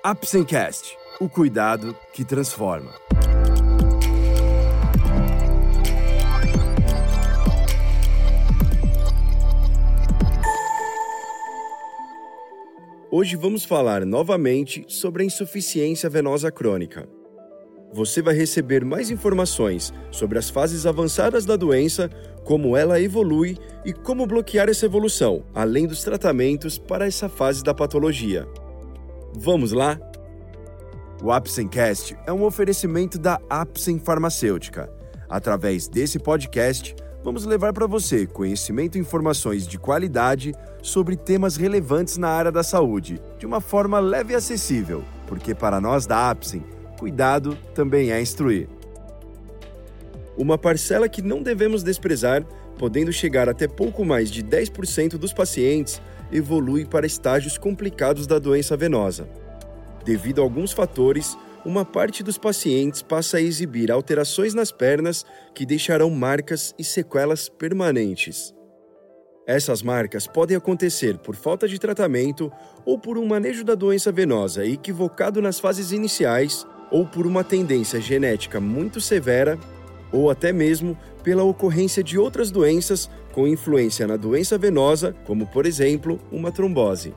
Apsencast, o cuidado que transforma. Hoje vamos falar novamente sobre a insuficiência venosa crônica. Você vai receber mais informações sobre as fases avançadas da doença, como ela evolui e como bloquear essa evolução, além dos tratamentos para essa fase da patologia. Vamos lá? O Apsencast é um oferecimento da Apsen Farmacêutica. Através desse podcast, vamos levar para você conhecimento e informações de qualidade sobre temas relevantes na área da saúde, de uma forma leve e acessível, porque para nós da Apsen, cuidado também é instruir. Uma parcela que não devemos desprezar, podendo chegar até pouco mais de 10% dos pacientes, evolui para estágios complicados da doença venosa. Devido a alguns fatores, uma parte dos pacientes passa a exibir alterações nas pernas que deixarão marcas e sequelas permanentes. Essas marcas podem acontecer por falta de tratamento ou por um manejo da doença venosa equivocado nas fases iniciais ou por uma tendência genética muito severa ou até mesmo pela ocorrência de outras doenças com influência na doença venosa, como por exemplo, uma trombose.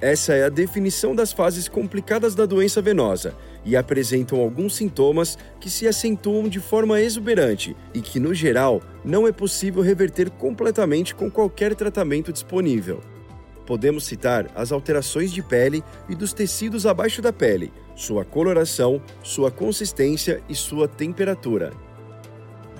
Essa é a definição das fases complicadas da doença venosa e apresentam alguns sintomas que se acentuam de forma exuberante e que, no geral, não é possível reverter completamente com qualquer tratamento disponível. Podemos citar as alterações de pele e dos tecidos abaixo da pele, sua coloração, sua consistência e sua temperatura.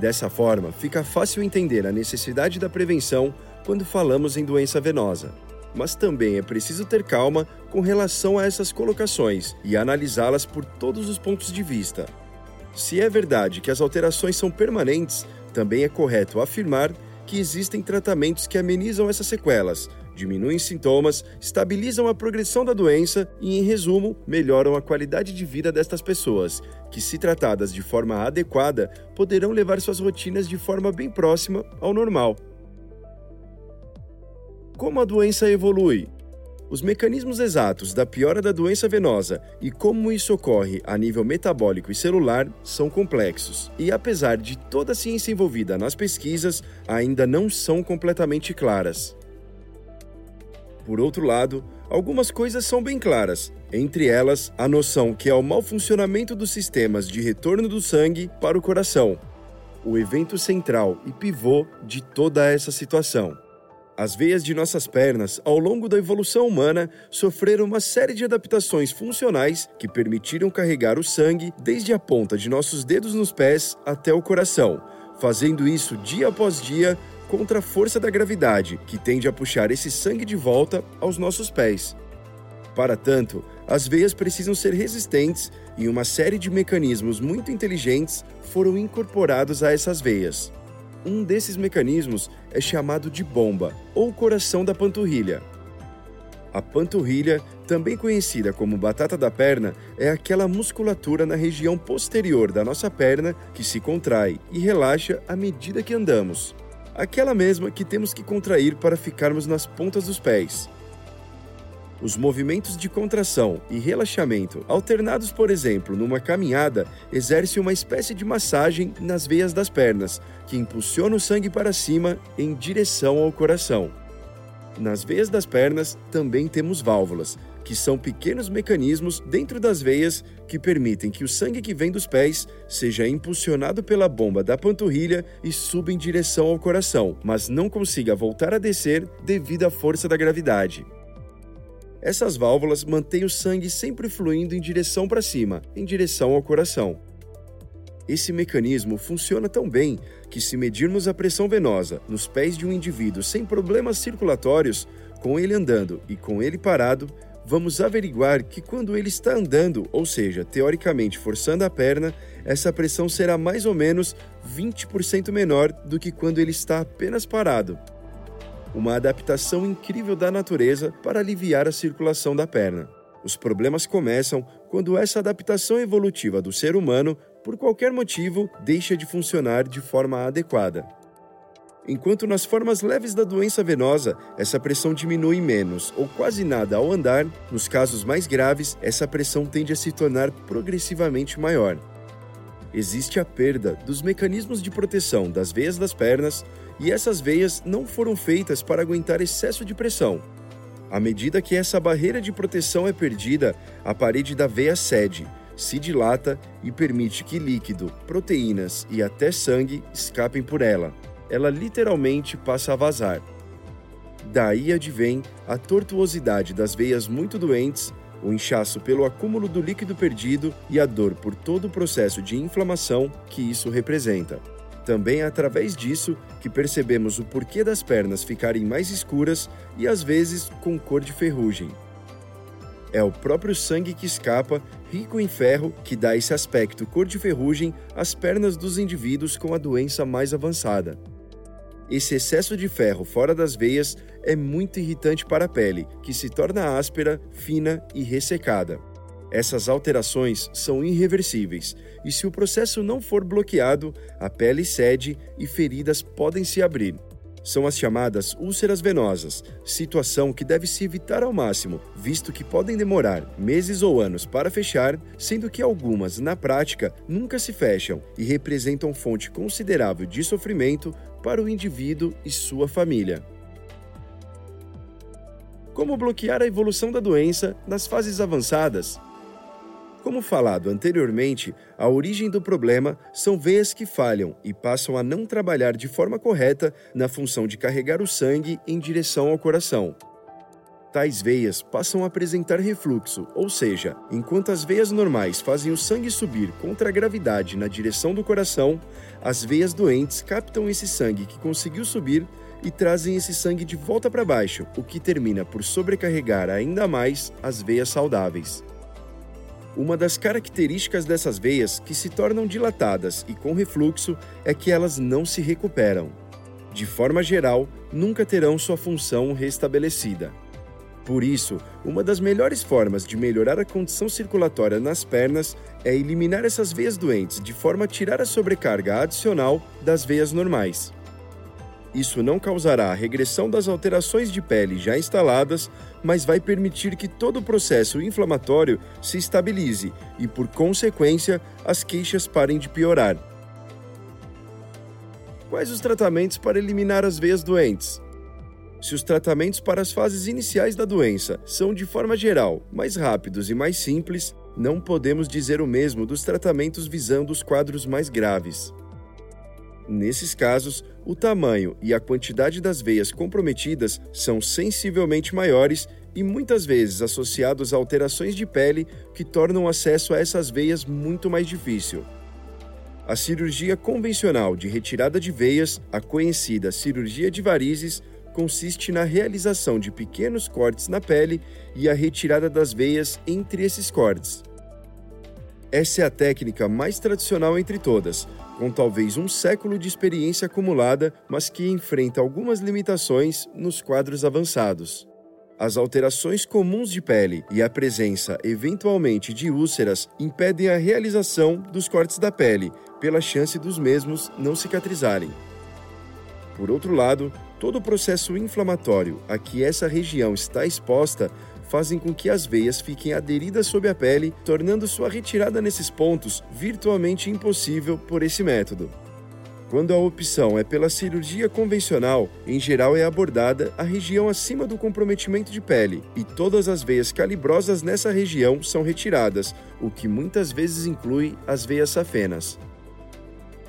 Dessa forma, fica fácil entender a necessidade da prevenção quando falamos em doença venosa mas também é preciso ter calma com relação a essas colocações e analisá-las por todos os pontos de vista. Se é verdade que as alterações são permanentes, também é correto afirmar que existem tratamentos que amenizam essas sequelas, diminuem sintomas, estabilizam a progressão da doença e, em resumo, melhoram a qualidade de vida destas pessoas, que, se tratadas de forma adequada, poderão levar suas rotinas de forma bem próxima ao normal. Como a doença evolui? Os mecanismos exatos da piora da doença venosa e como isso ocorre a nível metabólico e celular são complexos, e apesar de toda a ciência envolvida nas pesquisas, ainda não são completamente claras. Por outro lado, algumas coisas são bem claras, entre elas a noção que é o mau funcionamento dos sistemas de retorno do sangue para o coração, o evento central e pivô de toda essa situação. As veias de nossas pernas, ao longo da evolução humana, sofreram uma série de adaptações funcionais que permitiram carregar o sangue desde a ponta de nossos dedos nos pés até o coração, fazendo isso dia após dia contra a força da gravidade, que tende a puxar esse sangue de volta aos nossos pés. Para tanto, as veias precisam ser resistentes e uma série de mecanismos muito inteligentes foram incorporados a essas veias. Um desses mecanismos é chamado de bomba, ou coração da panturrilha. A panturrilha, também conhecida como batata da perna, é aquela musculatura na região posterior da nossa perna que se contrai e relaxa à medida que andamos. Aquela mesma que temos que contrair para ficarmos nas pontas dos pés. Os movimentos de contração e relaxamento, alternados, por exemplo, numa caminhada, exercem uma espécie de massagem nas veias das pernas, que impulsiona o sangue para cima em direção ao coração. Nas veias das pernas também temos válvulas, que são pequenos mecanismos dentro das veias que permitem que o sangue que vem dos pés seja impulsionado pela bomba da panturrilha e suba em direção ao coração, mas não consiga voltar a descer devido à força da gravidade. Essas válvulas mantêm o sangue sempre fluindo em direção para cima, em direção ao coração. Esse mecanismo funciona tão bem que, se medirmos a pressão venosa nos pés de um indivíduo sem problemas circulatórios, com ele andando e com ele parado, vamos averiguar que quando ele está andando, ou seja, teoricamente forçando a perna, essa pressão será mais ou menos 20% menor do que quando ele está apenas parado uma adaptação incrível da natureza para aliviar a circulação da perna. Os problemas começam quando essa adaptação evolutiva do ser humano, por qualquer motivo, deixa de funcionar de forma adequada. Enquanto nas formas leves da doença venosa, essa pressão diminui menos ou quase nada ao andar, nos casos mais graves, essa pressão tende a se tornar progressivamente maior. Existe a perda dos mecanismos de proteção das veias das pernas e essas veias não foram feitas para aguentar excesso de pressão. À medida que essa barreira de proteção é perdida, a parede da veia cede, se dilata e permite que líquido, proteínas e até sangue escapem por ela ela literalmente passa a vazar. Daí advém a tortuosidade das veias muito doentes, o inchaço pelo acúmulo do líquido perdido e a dor por todo o processo de inflamação que isso representa. Também é através disso que percebemos o porquê das pernas ficarem mais escuras e às vezes com cor de ferrugem. É o próprio sangue que escapa, rico em ferro, que dá esse aspecto cor de ferrugem às pernas dos indivíduos com a doença mais avançada. Esse excesso de ferro fora das veias é muito irritante para a pele, que se torna áspera, fina e ressecada. Essas alterações são irreversíveis e, se o processo não for bloqueado, a pele cede e feridas podem se abrir. São as chamadas úlceras venosas, situação que deve se evitar ao máximo, visto que podem demorar meses ou anos para fechar, sendo que algumas, na prática, nunca se fecham e representam fonte considerável de sofrimento para o indivíduo e sua família. Como bloquear a evolução da doença nas fases avançadas? Como falado anteriormente, a origem do problema são veias que falham e passam a não trabalhar de forma correta na função de carregar o sangue em direção ao coração. Tais veias passam a apresentar refluxo, ou seja, enquanto as veias normais fazem o sangue subir contra a gravidade na direção do coração, as veias doentes captam esse sangue que conseguiu subir e trazem esse sangue de volta para baixo, o que termina por sobrecarregar ainda mais as veias saudáveis. Uma das características dessas veias que se tornam dilatadas e com refluxo é que elas não se recuperam. De forma geral, nunca terão sua função restabelecida. Por isso, uma das melhores formas de melhorar a condição circulatória nas pernas é eliminar essas veias doentes de forma a tirar a sobrecarga adicional das veias normais. Isso não causará a regressão das alterações de pele já instaladas, mas vai permitir que todo o processo inflamatório se estabilize e, por consequência, as queixas parem de piorar. Quais os tratamentos para eliminar as veias doentes? Se os tratamentos para as fases iniciais da doença são, de forma geral, mais rápidos e mais simples, não podemos dizer o mesmo dos tratamentos visando os quadros mais graves. Nesses casos, o tamanho e a quantidade das veias comprometidas são sensivelmente maiores e muitas vezes associados a alterações de pele que tornam o acesso a essas veias muito mais difícil. A cirurgia convencional de retirada de veias, a conhecida cirurgia de varizes, consiste na realização de pequenos cortes na pele e a retirada das veias entre esses cortes. Essa é a técnica mais tradicional entre todas, com talvez um século de experiência acumulada, mas que enfrenta algumas limitações nos quadros avançados. As alterações comuns de pele e a presença, eventualmente, de úlceras impedem a realização dos cortes da pele, pela chance dos mesmos não cicatrizarem. Por outro lado, todo o processo inflamatório a que essa região está exposta fazem com que as veias fiquem aderidas sob a pele, tornando sua retirada nesses pontos virtualmente impossível por esse método. Quando a opção é pela cirurgia convencional, em geral é abordada a região acima do comprometimento de pele e todas as veias calibrosas nessa região são retiradas, o que muitas vezes inclui as veias safenas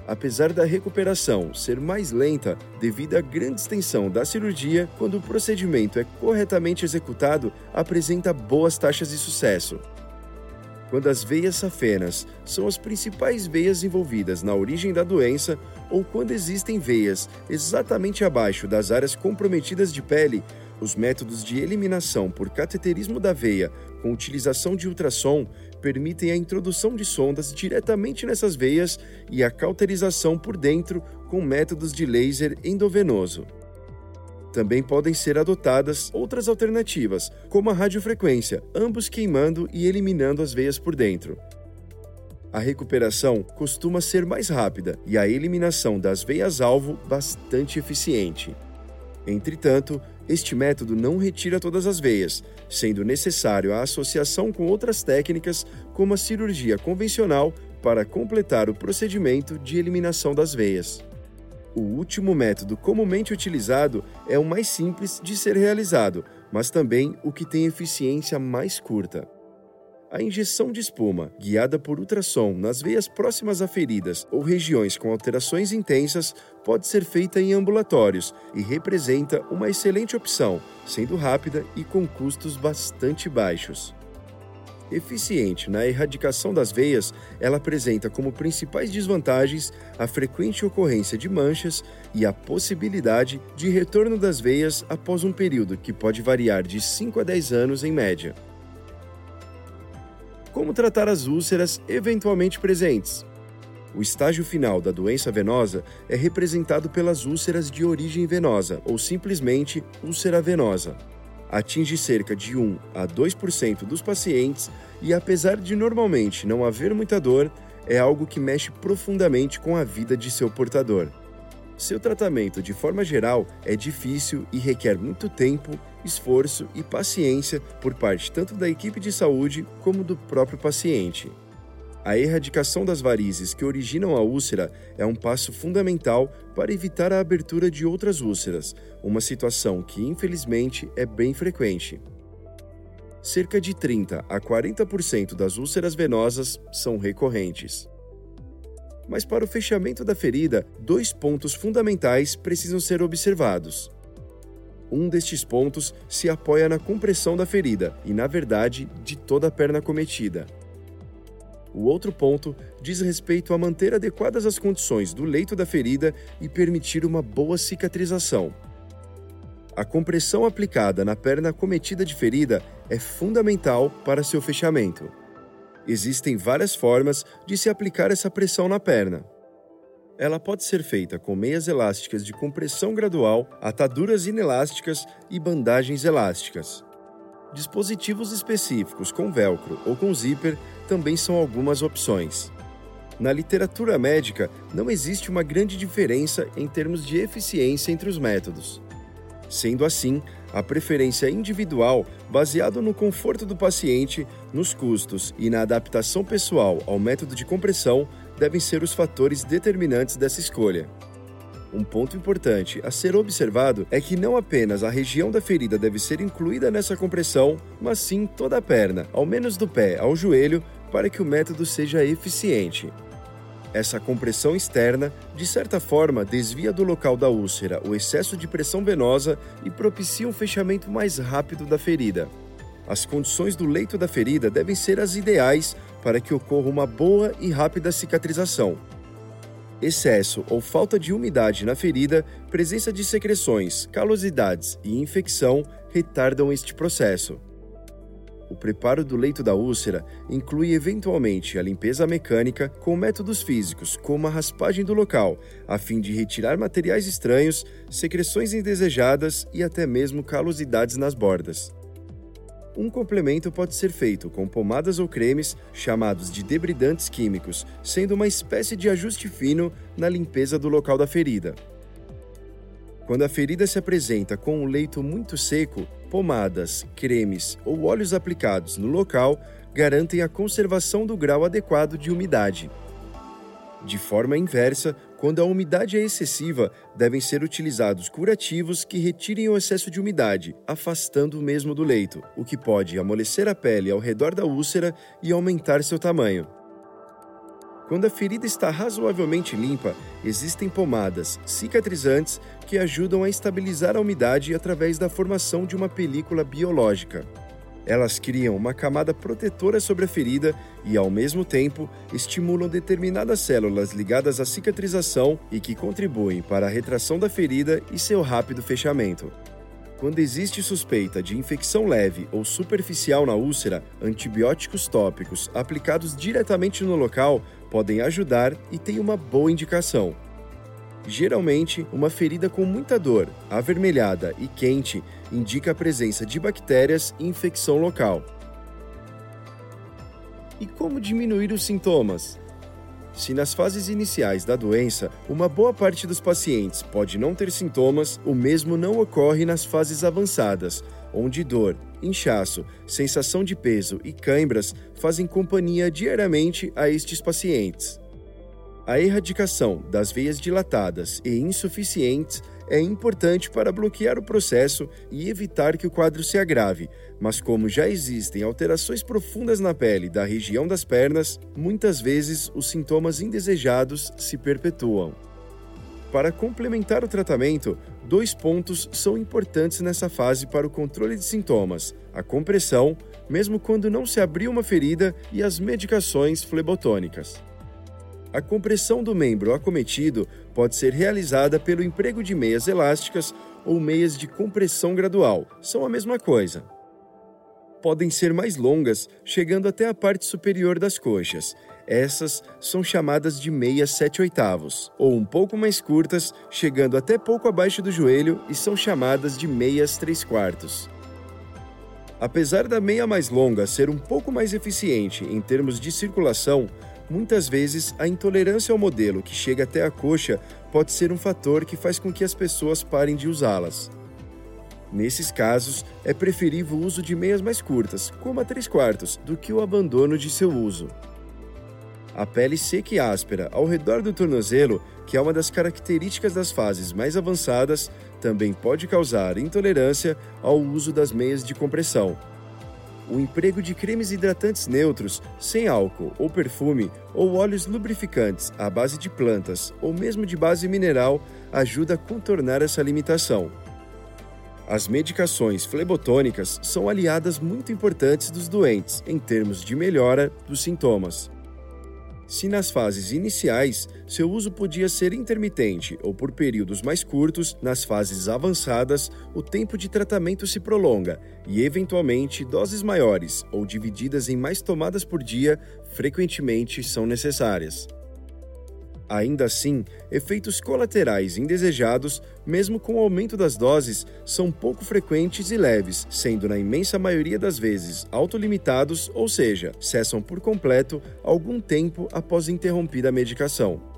apesar da recuperação ser mais lenta devido à grande extensão da cirurgia, quando o procedimento é corretamente executado, apresenta boas taxas de sucesso. Quando as veias safenas são as principais veias envolvidas na origem da doença, ou quando existem veias exatamente abaixo das áreas comprometidas de pele, os métodos de eliminação por cateterismo da veia com utilização de ultrassom permitem a introdução de sondas diretamente nessas veias e a cauterização por dentro com métodos de laser endovenoso. Também podem ser adotadas outras alternativas, como a radiofrequência, ambos queimando e eliminando as veias por dentro. A recuperação costuma ser mais rápida e a eliminação das veias-alvo bastante eficiente. Entretanto, este método não retira todas as veias, sendo necessário a associação com outras técnicas, como a cirurgia convencional, para completar o procedimento de eliminação das veias. O último método comumente utilizado é o mais simples de ser realizado, mas também o que tem eficiência mais curta. A injeção de espuma, guiada por ultrassom nas veias próximas a feridas ou regiões com alterações intensas, pode ser feita em ambulatórios e representa uma excelente opção, sendo rápida e com custos bastante baixos. Eficiente na erradicação das veias, ela apresenta como principais desvantagens a frequente ocorrência de manchas e a possibilidade de retorno das veias após um período que pode variar de 5 a 10 anos em média. Como tratar as úlceras eventualmente presentes? O estágio final da doença venosa é representado pelas úlceras de origem venosa ou simplesmente úlcera venosa. Atinge cerca de 1 a 2% dos pacientes e, apesar de normalmente não haver muita dor, é algo que mexe profundamente com a vida de seu portador. Seu tratamento, de forma geral, é difícil e requer muito tempo, esforço e paciência por parte tanto da equipe de saúde como do próprio paciente. A erradicação das varizes que originam a úlcera é um passo fundamental para evitar a abertura de outras úlceras, uma situação que infelizmente é bem frequente. Cerca de 30 a 40% das úlceras venosas são recorrentes. Mas para o fechamento da ferida, dois pontos fundamentais precisam ser observados. Um destes pontos se apoia na compressão da ferida e, na verdade, de toda a perna cometida. O outro ponto diz respeito a manter adequadas as condições do leito da ferida e permitir uma boa cicatrização. A compressão aplicada na perna cometida de ferida é fundamental para seu fechamento. Existem várias formas de se aplicar essa pressão na perna. Ela pode ser feita com meias elásticas de compressão gradual, ataduras inelásticas e bandagens elásticas. Dispositivos específicos com velcro ou com zíper também são algumas opções. Na literatura médica, não existe uma grande diferença em termos de eficiência entre os métodos. Sendo assim, a preferência individual, baseado no conforto do paciente, nos custos e na adaptação pessoal ao método de compressão, devem ser os fatores determinantes dessa escolha. Um ponto importante a ser observado é que não apenas a região da ferida deve ser incluída nessa compressão, mas sim toda a perna, ao menos do pé ao joelho, para que o método seja eficiente. Essa compressão externa, de certa forma, desvia do local da úlcera o excesso de pressão venosa e propicia um fechamento mais rápido da ferida. As condições do leito da ferida devem ser as ideais para que ocorra uma boa e rápida cicatrização. Excesso ou falta de umidade na ferida, presença de secreções, calosidades e infecção retardam este processo. O preparo do leito da úlcera inclui eventualmente a limpeza mecânica com métodos físicos, como a raspagem do local, a fim de retirar materiais estranhos, secreções indesejadas e até mesmo calosidades nas bordas. Um complemento pode ser feito com pomadas ou cremes chamados de debridantes químicos, sendo uma espécie de ajuste fino na limpeza do local da ferida. Quando a ferida se apresenta com um leito muito seco, pomadas, cremes ou óleos aplicados no local garantem a conservação do grau adequado de umidade. De forma inversa, quando a umidade é excessiva, devem ser utilizados curativos que retirem o excesso de umidade, afastando o mesmo do leito, o que pode amolecer a pele ao redor da úlcera e aumentar seu tamanho. Quando a ferida está razoavelmente limpa, existem pomadas cicatrizantes que ajudam a estabilizar a umidade através da formação de uma película biológica. Elas criam uma camada protetora sobre a ferida e, ao mesmo tempo, estimulam determinadas células ligadas à cicatrização e que contribuem para a retração da ferida e seu rápido fechamento. Quando existe suspeita de infecção leve ou superficial na úlcera, antibióticos tópicos aplicados diretamente no local podem ajudar e têm uma boa indicação. Geralmente, uma ferida com muita dor, avermelhada e quente indica a presença de bactérias e infecção local. E como diminuir os sintomas? Se nas fases iniciais da doença, uma boa parte dos pacientes pode não ter sintomas, o mesmo não ocorre nas fases avançadas, onde dor, inchaço, sensação de peso e cãibras fazem companhia diariamente a estes pacientes. A erradicação das veias dilatadas e insuficientes é importante para bloquear o processo e evitar que o quadro se agrave, mas como já existem alterações profundas na pele da região das pernas, muitas vezes os sintomas indesejados se perpetuam. Para complementar o tratamento, dois pontos são importantes nessa fase para o controle de sintomas: a compressão, mesmo quando não se abriu uma ferida, e as medicações flebotônicas. A compressão do membro acometido pode ser realizada pelo emprego de meias elásticas ou meias de compressão gradual, são a mesma coisa. Podem ser mais longas, chegando até a parte superior das coxas. Essas são chamadas de meias 7 oitavos, ou um pouco mais curtas, chegando até pouco abaixo do joelho e são chamadas de meias 3 quartos. Apesar da meia mais longa ser um pouco mais eficiente em termos de circulação, Muitas vezes, a intolerância ao modelo que chega até a coxa pode ser um fator que faz com que as pessoas parem de usá-las. Nesses casos, é preferível o uso de meias mais curtas, como a 3 quartos, do que o abandono de seu uso. A pele seca e áspera ao redor do tornozelo, que é uma das características das fases mais avançadas, também pode causar intolerância ao uso das meias de compressão, o emprego de cremes hidratantes neutros, sem álcool ou perfume, ou óleos lubrificantes à base de plantas ou mesmo de base mineral ajuda a contornar essa limitação. As medicações flebotônicas são aliadas muito importantes dos doentes em termos de melhora dos sintomas. Se nas fases iniciais seu uso podia ser intermitente ou por períodos mais curtos, nas fases avançadas o tempo de tratamento se prolonga e, eventualmente, doses maiores ou divididas em mais tomadas por dia frequentemente são necessárias. Ainda assim, efeitos colaterais indesejados, mesmo com o aumento das doses, são pouco frequentes e leves, sendo na imensa maioria das vezes autolimitados, ou seja, cessam por completo algum tempo após interrompida a medicação.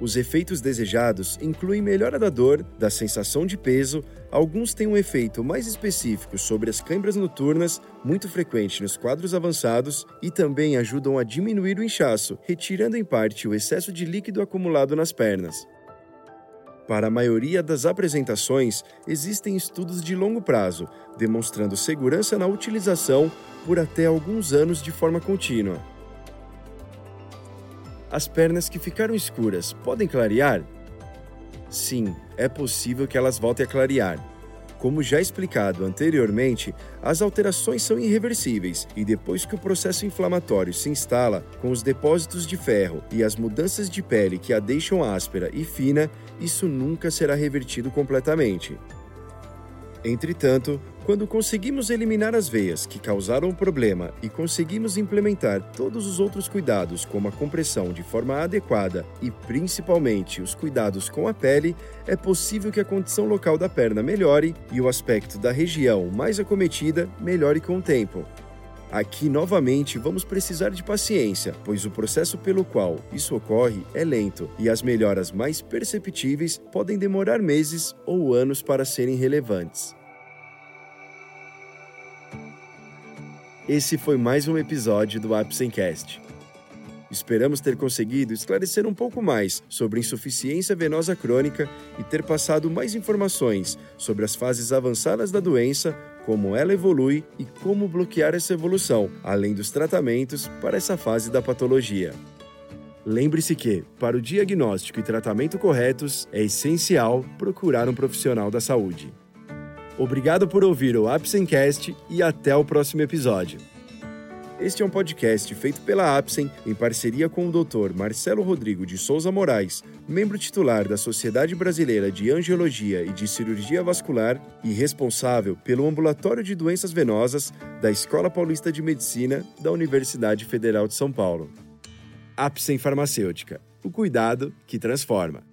Os efeitos desejados incluem melhora da dor, da sensação de peso, alguns têm um efeito mais específico sobre as câimbras noturnas, muito frequente nos quadros avançados, e também ajudam a diminuir o inchaço, retirando em parte o excesso de líquido acumulado nas pernas. Para a maioria das apresentações, existem estudos de longo prazo, demonstrando segurança na utilização por até alguns anos de forma contínua. As pernas que ficaram escuras podem clarear? Sim, é possível que elas voltem a clarear. Como já explicado anteriormente, as alterações são irreversíveis e depois que o processo inflamatório se instala, com os depósitos de ferro e as mudanças de pele que a deixam áspera e fina, isso nunca será revertido completamente. Entretanto, quando conseguimos eliminar as veias que causaram o problema e conseguimos implementar todos os outros cuidados, como a compressão de forma adequada e principalmente os cuidados com a pele, é possível que a condição local da perna melhore e o aspecto da região mais acometida melhore com o tempo. Aqui, novamente, vamos precisar de paciência, pois o processo pelo qual isso ocorre é lento e as melhoras mais perceptíveis podem demorar meses ou anos para serem relevantes. Esse foi mais um episódio do Apsencast. Esperamos ter conseguido esclarecer um pouco mais sobre insuficiência venosa crônica e ter passado mais informações sobre as fases avançadas da doença, como ela evolui e como bloquear essa evolução, além dos tratamentos para essa fase da patologia. Lembre-se que, para o diagnóstico e tratamento corretos, é essencial procurar um profissional da saúde. Obrigado por ouvir o Apsencast e até o próximo episódio. Este é um podcast feito pela Apsen em parceria com o Dr. Marcelo Rodrigo de Souza Moraes, membro titular da Sociedade Brasileira de Angiologia e de Cirurgia Vascular e responsável pelo Ambulatório de Doenças Venosas da Escola Paulista de Medicina da Universidade Federal de São Paulo. Apsen Farmacêutica. O cuidado que transforma.